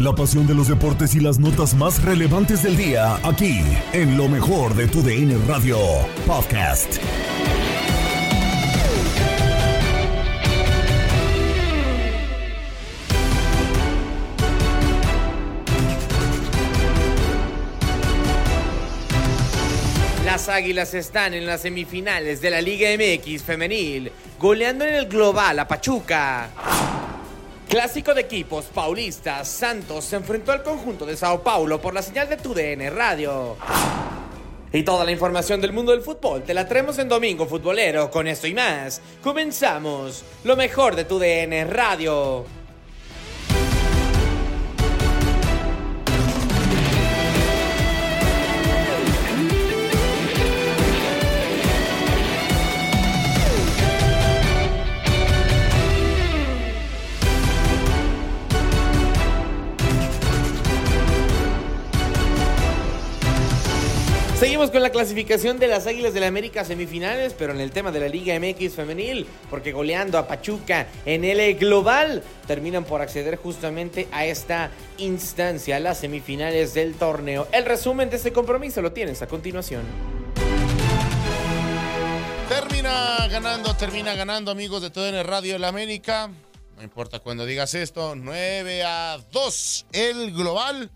La pasión de los deportes y las notas más relevantes del día, aquí, en lo mejor de tu DN Radio Podcast. Las Águilas están en las semifinales de la Liga MX femenil, goleando en el global a Pachuca. Clásico de equipos paulistas, Santos se enfrentó al conjunto de Sao Paulo por la señal de TUDN Radio. Y toda la información del mundo del fútbol te la traemos en Domingo Futbolero. Con esto y más, comenzamos lo mejor de TUDN Radio. Con la clasificación de las Águilas del la América semifinales, pero en el tema de la Liga MX femenil, porque goleando a Pachuca en el global, terminan por acceder justamente a esta instancia, las semifinales del torneo. El resumen de este compromiso lo tienes a continuación. Termina ganando, termina ganando, amigos de TUDN Radio de la América. No importa cuando digas esto, 9 a 2 el global.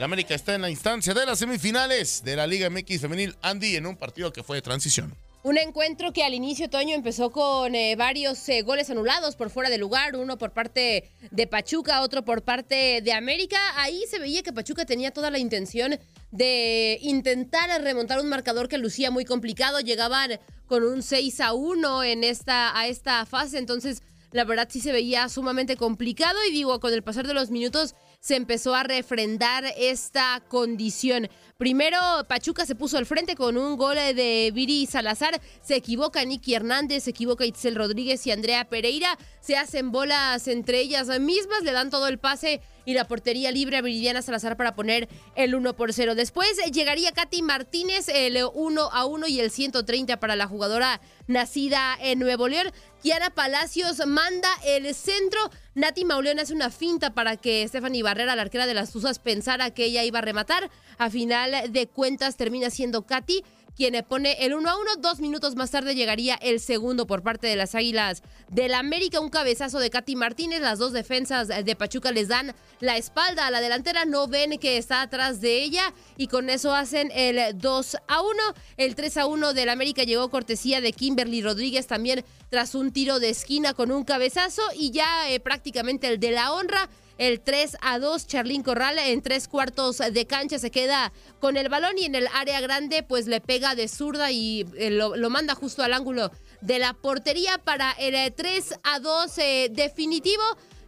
La América está en la instancia de las semifinales de la Liga MX Femenil Andy en un partido que fue de transición. Un encuentro que al inicio Toño empezó con eh, varios eh, goles anulados por fuera de lugar, uno por parte de Pachuca, otro por parte de América. Ahí se veía que Pachuca tenía toda la intención de intentar remontar un marcador que lucía muy complicado. Llegaban con un 6 a 1 en esta, a esta fase, entonces la verdad sí se veía sumamente complicado y digo, con el pasar de los minutos se empezó a refrendar esta condición. Primero, Pachuca se puso al frente con un gol de Viri Salazar. Se equivoca Nicky Hernández, se equivoca Itzel Rodríguez y Andrea Pereira. Se hacen bolas entre ellas mismas, le dan todo el pase y la portería libre a Viridiana Salazar para poner el 1 por 0. Después llegaría Katy Martínez, el 1 a 1 y el 130 para la jugadora nacida en Nuevo León. Kiara Palacios manda el centro. Nati Mauleón hace una finta para que Stephanie Barrera, la arquera de las Tuzas, pensara que ella iba a rematar. A final de cuentas termina siendo Katy quien pone el 1 a 1. Dos minutos más tarde llegaría el segundo por parte de las Águilas del América. Un cabezazo de Katy Martínez. Las dos defensas de Pachuca les dan la espalda a la delantera. No ven que está atrás de ella. Y con eso hacen el 2 a 1. El 3 a 1 del América llegó cortesía de Kimberly Rodríguez también tras un tiro de esquina con un cabezazo. Y ya eh, prácticamente el de la honra el 3 a 2. Charlín Corral en tres cuartos de cancha se queda con el balón y en el área grande pues le pega de zurda y eh, lo, manda justo al ángulo de la portería para el 3 a 2 eh, definitivo.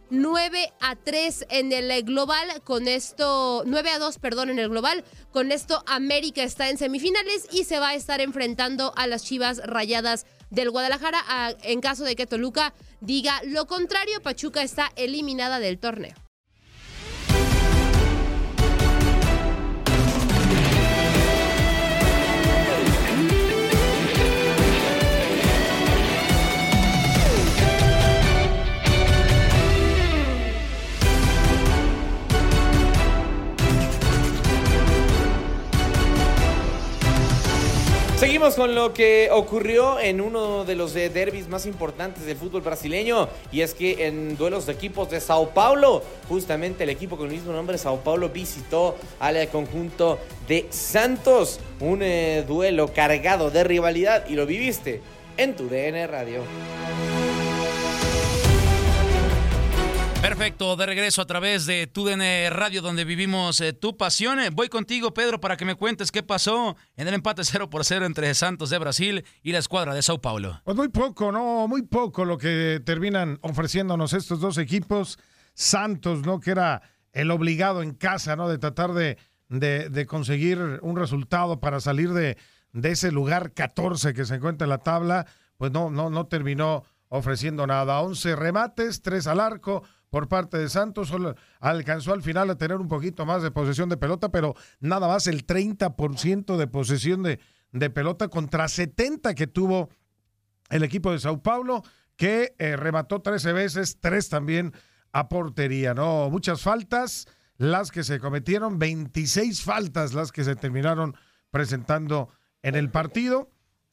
9 a 3 en el global, con esto, 9 a 2, perdón, en el global, con esto América está en semifinales y se va a estar enfrentando a las Chivas Rayadas del Guadalajara. en caso de que Toluca diga lo contrario, Pachuca está eliminada del torneo. Seguimos con lo que ocurrió en uno de los derbis más importantes del fútbol brasileño y es que en duelos de equipos de Sao Paulo, justamente el equipo con el mismo nombre Sao Paulo visitó al conjunto de Santos, un eh, duelo cargado de rivalidad y lo viviste en tu DN Radio. Perfecto, de regreso a través de TUDN Radio, donde vivimos eh, tu pasión. Eh, voy contigo, Pedro, para que me cuentes qué pasó en el empate 0 por 0 entre Santos de Brasil y la escuadra de Sao Paulo. Pues muy poco, ¿no? Muy poco lo que terminan ofreciéndonos estos dos equipos. Santos, ¿no? Que era el obligado en casa, ¿no? De tratar de, de, conseguir un resultado para salir de, de ese lugar 14 que se encuentra en la tabla. Pues no, no, no terminó ofreciendo nada. 11 remates, 3 al arco por parte de Santos. Solo alcanzó al final a tener un poquito más de posesión de pelota, pero nada más el 30% de posesión de, de, pelota contra 70 que tuvo el equipo de Sao Paulo, que eh, remató 13 veces, tres también a portería, ¿no? Muchas faltas, las que se cometieron, 26 faltas las que se terminaron presentando en el partido.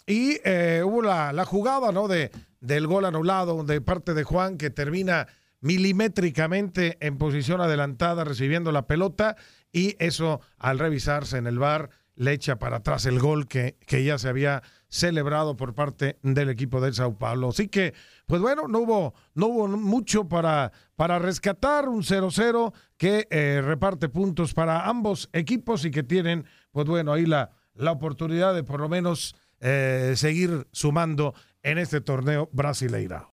Y eh, hubo la, la, jugada, ¿no? De, del gol anulado de parte de Juan, que termina milimétricamente en posición adelantada recibiendo la pelota y eso al revisarse en el bar le echa para atrás el gol que, que ya se había celebrado por parte del equipo del Sao Paulo. Así que, pues bueno, no hubo, no hubo mucho para, para rescatar un 0-0 que eh, reparte puntos para ambos equipos y que tienen, pues bueno, ahí la, la oportunidad de por lo menos eh, seguir sumando en este torneo brasileiro.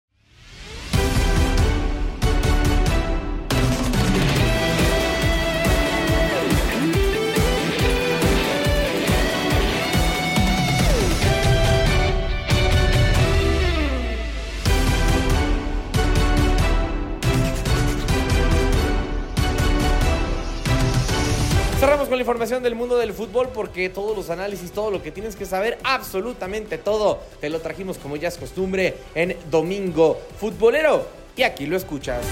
Con la información del mundo del fútbol porque todos los análisis, todo lo que tienes que saber, absolutamente todo, te lo trajimos como ya es costumbre en Domingo Futbolero. Y aquí lo escuchas.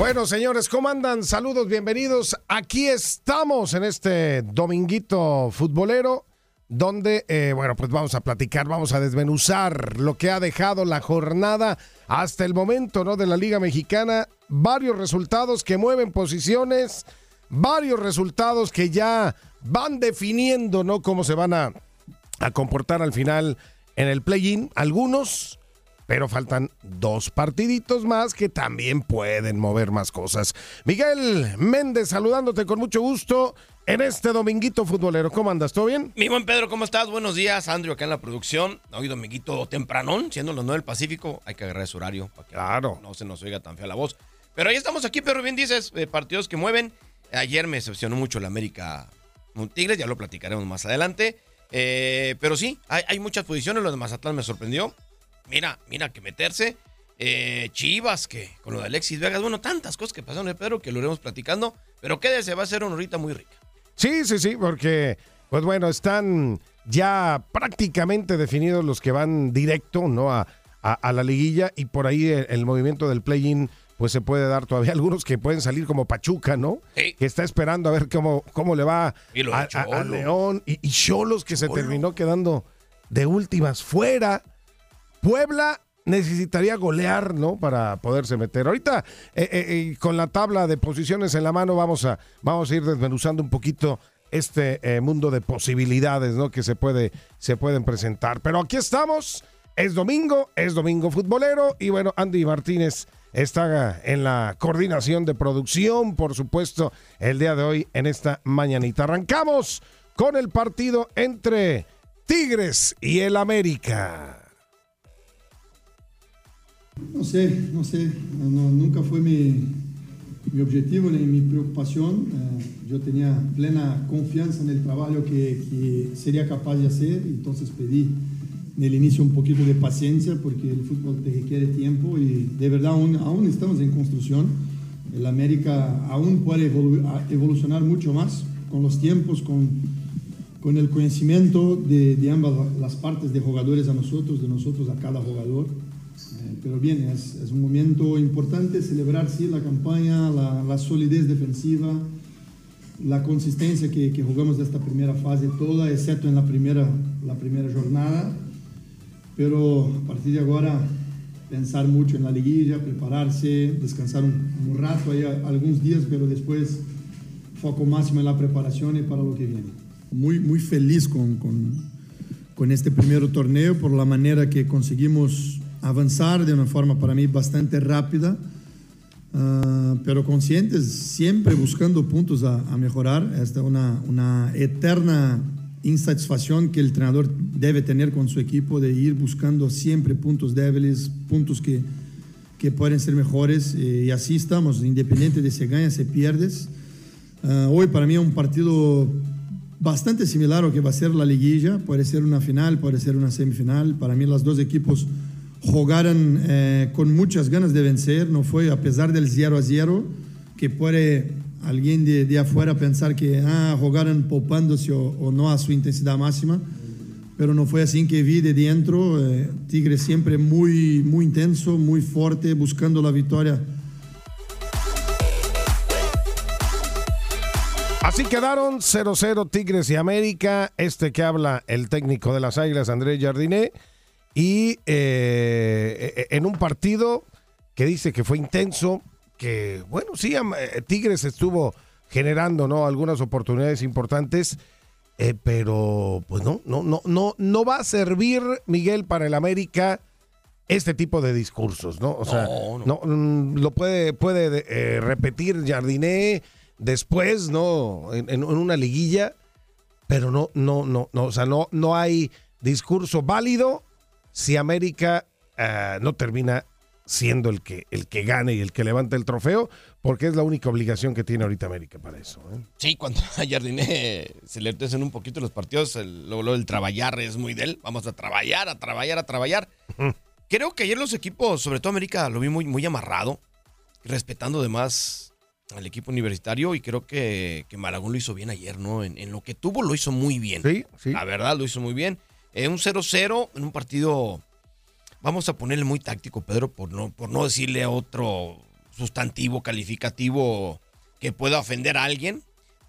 Bueno, señores, ¿cómo andan? Saludos, bienvenidos. Aquí estamos en este dominguito futbolero, donde, eh, bueno, pues vamos a platicar, vamos a desmenuzar lo que ha dejado la jornada hasta el momento, ¿no? De la Liga Mexicana. Varios resultados que mueven posiciones varios resultados que ya van definiendo, ¿no? Cómo se van a, a comportar al final en el play-in. Algunos, pero faltan dos partiditos más que también pueden mover más cosas. Miguel Méndez, saludándote con mucho gusto en este dominguito futbolero. ¿Cómo andas? ¿Todo bien? Mi buen Pedro, ¿cómo estás? Buenos días. Andrew acá en la producción. Hoy dominguito tempranón, siendo los 9 del Pacífico. Hay que agarrar ese horario para que claro. no se nos oiga tan fea la voz. Pero ahí estamos aquí, pero bien dices, eh, partidos que mueven. Ayer me decepcionó mucho la América Tigres, ya lo platicaremos más adelante. Eh, pero sí, hay, muchas posiciones. Lo de Mazatlán me sorprendió. Mira, mira que meterse. Eh, Chivas, que con lo de Alexis Vegas, bueno, tantas cosas que pasaron, Pedro, que lo iremos platicando. Pero quédese, va a ser una horita muy rica. Sí, sí, sí, porque, pues bueno, están ya prácticamente definidos los que van directo, ¿no? A, a, la liguilla y por ahí el movimiento del play-in pues se puede dar todavía algunos que pueden salir como Pachuca, ¿no? Que está esperando a ver cómo, cómo le va a, León y Cholos que se terminó quedando de últimas fuera. Puebla necesitaría golear, ¿no? Para poderse meter. Ahorita, eh, eh, eh, con la tabla de posiciones en la mano, vamos a, vamos a ir desmenuzando un poquito este mundo de posibilidades, ¿no? Que se, puede, se pueden presentar. Pero aquí estamos. Es domingo, es domingo futbolero. Y bueno, Andy Martínez está en la coordinación de producción, por supuesto, el día de hoy en esta mañanita. Arrancamos con el partido entre Tigres y el América. No sé, no sé, nunca fue mi, mi, objetivo ni mi preocupación. Eh, yo tenía plena confianza en el trabajo que, que sería capaz de hacer, entonces pedí en el inicio un poquito de paciencia porque el fútbol te requiere tiempo y de verdad aún, aún estamos en construcción. El América aún puede evolucionar mucho más con los tiempos, con, con el conocimiento de, de, ambas las partes de jugadores a nosotros, de nosotros a cada jugador. Eh, pero bien, es, es, un momento importante celebrar sí, la campaña, la, la solidez defensiva, la consistencia que, que jugamos esta primera fase toda, excepto en la primera, la primera jornada. Pero a partir de ahora, pensar mucho en la liguilla, prepararse, descansar un, un rato, ahí, algunos días, pero después foco máximo en la preparación y para lo que viene. Muy, muy feliz con, con, con este primer torneo por la manera que conseguimos avanzar de una forma para mí bastante rápida. Uh, pero conscientes, siempre buscando puntos a, a mejorar. Esta es una, una, eterna insatisfacción que el entrenador debe tener con su equipo de ir buscando siempre puntos débiles, puntos que, que pueden ser mejores. Eh, y así estamos, independiente de si ganas, si pierdes. Uh, hoy para mí es un partido bastante similar a lo que va a ser la liguilla. Puede ser una final, puede ser una semifinal. Para mí los dos equipos jugaron eh, con muchas ganas de vencer, no fue a pesar del 0 a 0, que puede alguien de, de afuera pensar que ah, jugaron popándose o, o, no a su intensidad máxima, pero no fue así que vi de dentro, eh, Tigre siempre muy, muy intenso, muy fuerte, buscando la victoria. Así quedaron 0-0 Tigres y América, este que habla el técnico de las Águilas, Andrés Jardiné, y eh, en un partido que dice que fue intenso, que bueno, sí, Tigres estuvo generando ¿no? algunas oportunidades importantes, eh, pero pues no, no, no, no, no va a servir, Miguel, para el América este tipo de discursos, ¿no? O sea, no, no. no lo puede, puede eh, repetir Jardiné después, ¿no? En, en, una liguilla, pero no, no, no, no, o sea, no, no hay discurso válido si América no termina siendo el que, el que gane y el que levanta el trofeo, porque es la única obligación que tiene ahorita América para eso. ¿eh? Sí, cuando a Jardiné se le en un poquito los partidos, el, lo, lo del trabajar es muy de él. Vamos a trabajar, a trabajar, a trabajar. Creo que ayer los equipos, sobre todo América, lo vi muy, muy amarrado, respetando además al equipo universitario y creo que, que Malagón lo hizo bien ayer, ¿no? En, en, lo que tuvo lo hizo muy bien. Sí, sí. La verdad lo hizo muy bien. Eh, un 0-0 en un partido, vamos a ponerle muy táctico, Pedro, por no, por no decirle otro sustantivo calificativo que pueda ofender a alguien,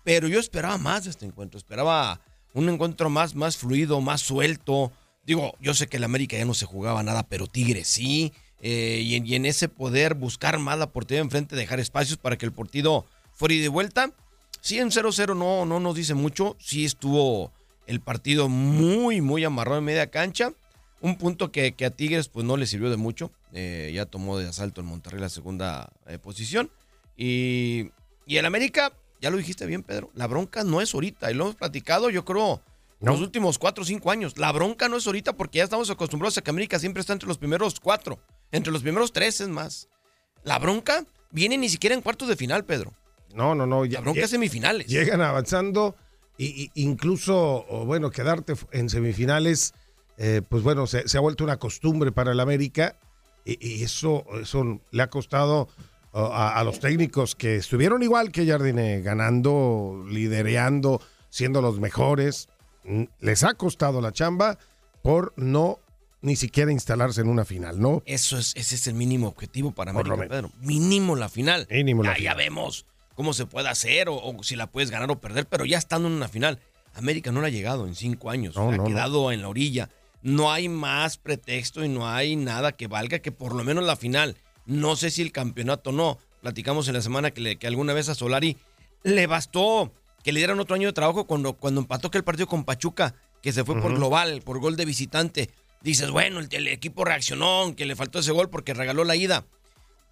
pero yo esperaba más de este encuentro, esperaba un encuentro más, más fluido, más suelto. Digo, yo sé que el América ya no se jugaba nada, pero Tigre sí. Eh, y, en, ese poder buscar más la portería enfrente, dejar espacios para que el partido fuera y de vuelta. Sí, en 0-0 no, no nos dice mucho. Sí estuvo el partido muy, muy amarrado en media cancha. Un punto que, que a Tigres pues no le sirvió de mucho. Eh, ya tomó de asalto en Monterrey la segunda eh, posición. Y, y el América, ya lo dijiste bien, Pedro, la bronca no es ahorita. Y lo hemos platicado, yo creo, no. los últimos cuatro o cinco años. La bronca no es ahorita porque ya estamos acostumbrados a que América siempre está entre los primeros cuatro. Entre los primeros tres es más. La bronca viene ni siquiera en cuartos de final, Pedro. No, no, no. La bronca es semifinales. Llegan avanzando y, y incluso, bueno, quedarte en semifinales, eh, pues bueno, se, se, ha vuelto una costumbre para el América y, y eso, eso le ha costado uh, a, a, los técnicos que estuvieron igual que Jardine, ganando, lidereando, siendo los mejores. Les ha costado la chamba por no ni siquiera instalarse en una final, ¿no? Eso es, ese es el mínimo objetivo para América, Pedro. Mínimo la final. Mínimo la ya, final. ya vemos cómo se puede hacer o, o, si la puedes ganar o perder, pero ya estando en una final. América no la ha llegado en cinco años, no, ha no, quedado no. en la orilla. No hay más pretexto y no hay nada que valga que por lo menos la final. No sé si el campeonato no. Platicamos en la semana que, le, que alguna vez a Solari le bastó que le dieran otro año de trabajo cuando, cuando empató que el partido con Pachuca, que se fue uh -huh. por global, por gol de visitante. Dices, bueno, el, el equipo reaccionó, que le faltó ese gol porque regaló la ida.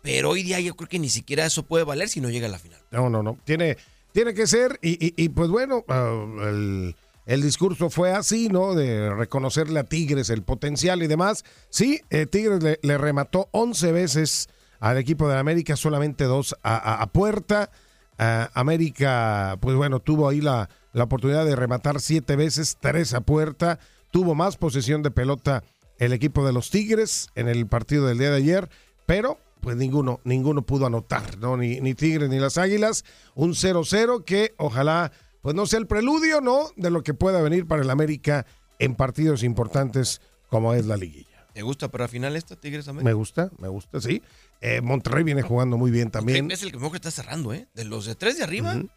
Pero hoy día yo creo que ni siquiera eso puede valer si no llega a la final. No, no, no. Tiene, tiene que ser, y, y, y pues bueno, uh, el, el, discurso fue así, ¿no? De reconocerle a Tigres el potencial y demás. Sí, eh, Tigres le, remató 11 veces al equipo de América, solamente dos a, a, puerta. Uh, América, pues bueno, tuvo ahí la, la oportunidad de rematar siete veces, tres a puerta. Tuvo más posesión de pelota el equipo de los Tigres en el partido del día de ayer, pero pues ninguno, ninguno pudo anotar, ¿no? Ni, ni Tigres ni las Águilas. Un 0-0 que ojalá, pues no sea el preludio, ¿no? De lo que pueda venir para el América en partidos importantes como es la liguilla. ¿Te gusta para final esta Tigres América? Me gusta, me gusta, sí. Eh, Monterrey viene jugando muy bien también. Es el que mejor está cerrando, ¿eh? De los de tres de arriba, uh -huh.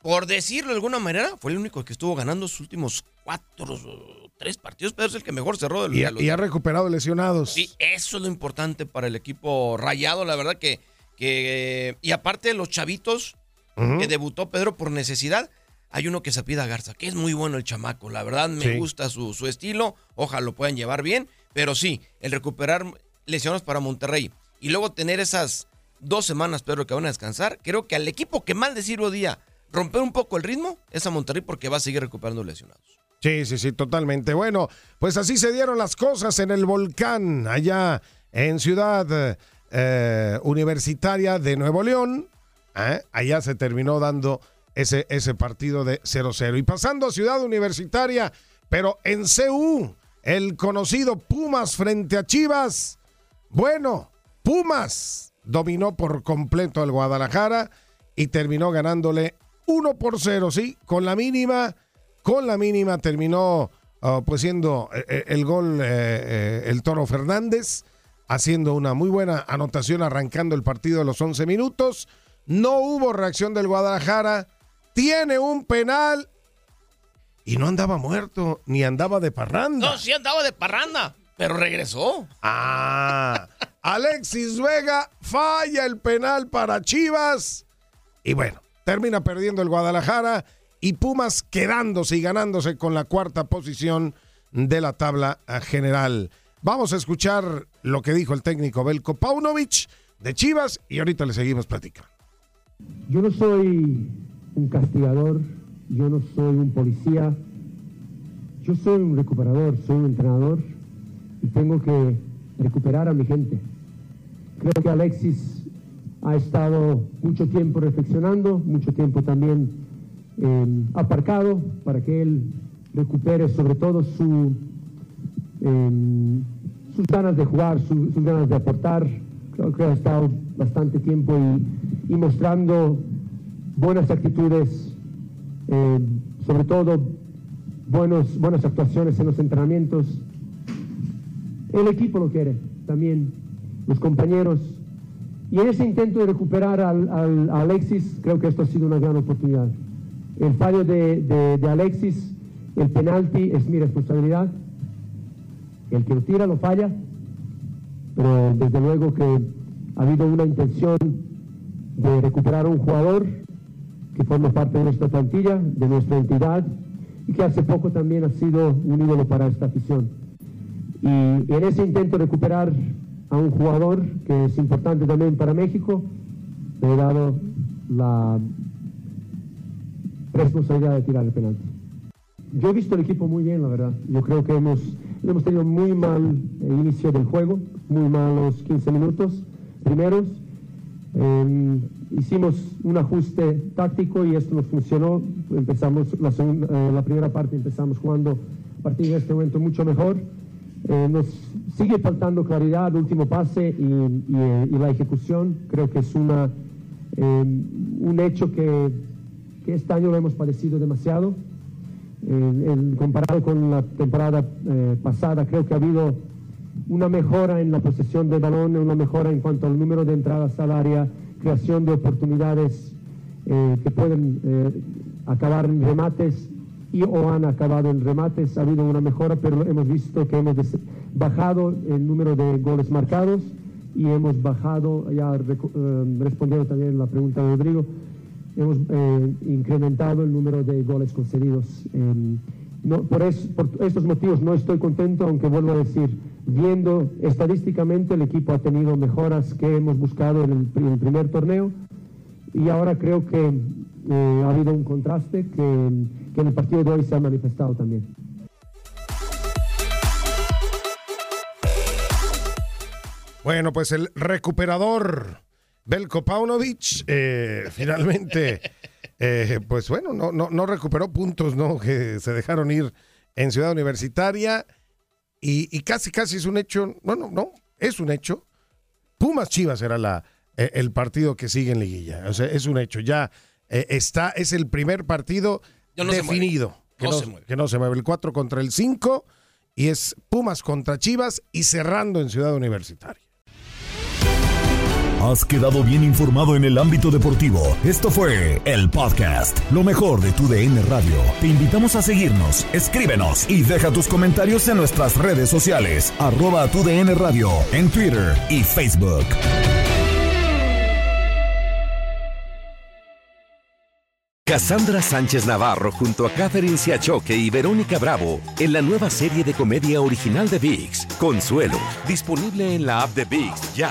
por decirlo de alguna manera, fue el único que estuvo ganando sus últimos cuatro, tres partidos, pero es el que mejor cerró. y, y ha recuperado lesionados. Sí, eso es lo importante para el equipo rayado, la verdad que, que y aparte de los chavitos que debutó Pedro por necesidad, hay uno que se pida Garza, que es muy bueno el chamaco, la verdad me gusta su, su estilo, ojalá lo puedan llevar bien, pero sí, el recuperar lesiones para Monterrey y luego tener esas dos semanas, Pedro, que van a descansar, creo que al equipo que mal decirlo día romper un poco el ritmo es a Monterrey porque va a seguir recuperando lesionados. Sí, sí, sí, totalmente. Bueno, pues así se dieron las cosas en el volcán, allá en Ciudad eh, Universitaria de Nuevo León. ¿eh? Allá se terminó dando ese, ese partido de 0-0. Y pasando a Ciudad Universitaria, pero en CU, el conocido Pumas frente a Chivas. Bueno, Pumas dominó por completo al Guadalajara y terminó ganándole 1 por 0, sí, con la mínima, con la mínima terminó ah, pues siendo eh, eh, el gol eh, el Toro Fernández, haciendo una muy buena anotación arrancando el partido a los 11 minutos. No hubo reacción del Guadalajara, tiene un penal y no andaba muerto, ni andaba de parranda. No, sí andaba de parranda, pero regresó. Ah, Alexis Vega falla el penal para Chivas. Y bueno, termina perdiendo el Guadalajara y Pumas quedándose y ganándose con la cuarta posición de la tabla general. Vamos a escuchar lo que dijo el técnico Belko Paunovic de Chivas y ahorita le seguimos platicando. Yo no soy un castigador, yo no soy un policía, yo soy un recuperador, soy un entrenador y tengo que recuperar a mi gente. Creo que Alexis ha estado mucho tiempo reflexionando, mucho tiempo también eh, aparcado para que él recupere sobre todo su, eh, sus ganas de jugar, sus ganas de aportar. Creo que ha estado bastante tiempo y, mostrando buenas actitudes, eh, sobre todo buenos, buenas actuaciones en los entrenamientos. El equipo lo quiere también, los compañeros y en ese intento de recuperar al, a Alexis, creo que esto ha sido una gran oportunidad. El fallo de, Alexis, el penalti es mi responsabilidad. El que lo tira lo falla, pero desde luego que ha habido una intención de recuperar a un jugador que forma parte de nuestra plantilla, de nuestra entidad, y que hace poco también ha sido un ídolo para esta afición. Y en ese intento de recuperar a un jugador que es importante también para México, le he dado la responsabilidad de tirar el penalti. Yo he visto el equipo muy bien, la verdad. Yo creo que hemos, hemos tenido muy mal inicio del juego, muy malos 15 minutos primeros. Em, hicimos un ajuste táctico y esto nos funcionó. Empezamos la, eh, la primera parte, empezamos jugando a partir de este momento mucho mejor. Eh, nos sigue faltando claridad último pase y, la ejecución. Creo que es una, eh, un hecho que, que, este año lo hemos padecido demasiado. Eh, comparado con la temporada pasada, creo que ha habido una mejora en la posesión de balón, una mejora en cuanto al número de entradas al área, creación de oportunidades que pueden acabar en remates y o han acabado en remates. Ha habido una mejora, pero hemos visto que hemos bajado el número de goles marcados y hemos bajado, ya eh, respondiendo también la pregunta de Rodrigo, hemos eh, incrementado el número de goles concedidos. por, por, estos motivos no estoy contento, aunque vuelvo a decir, viendo estadísticamente el equipo ha tenido mejoras que hemos buscado en el primer torneo y ahora creo que eh, ha habido un contraste que, en el partido de hoy se ha manifestado también. Bueno, pues el recuperador Belko Paunovic eh, finalmente, eh, pues bueno, no, no, no, recuperó puntos ¿no? que se dejaron ir en Ciudad Universitaria y, y casi, casi es un hecho, bueno, no, es un hecho. Pumas Chivas era la, eh, el partido que sigue en liguilla. O sea, es un hecho. Ya eh, está, es el primer partido definido. Que no, se mueve. que no se mueve. El 4 contra el 5 y es Pumas contra Chivas y cerrando en Ciudad Universitaria. Has quedado bien informado en el ámbito deportivo. Esto fue el podcast, lo mejor de tu DN Radio. Te invitamos a seguirnos, escríbenos y deja tus comentarios en nuestras redes sociales, arroba tu DN Radio, en Twitter y Facebook. Cassandra Sánchez Navarro junto a Catherine Siachoque y Verónica Bravo en la nueva serie de comedia original de VIX, Consuelo, disponible en la app de VIX ya.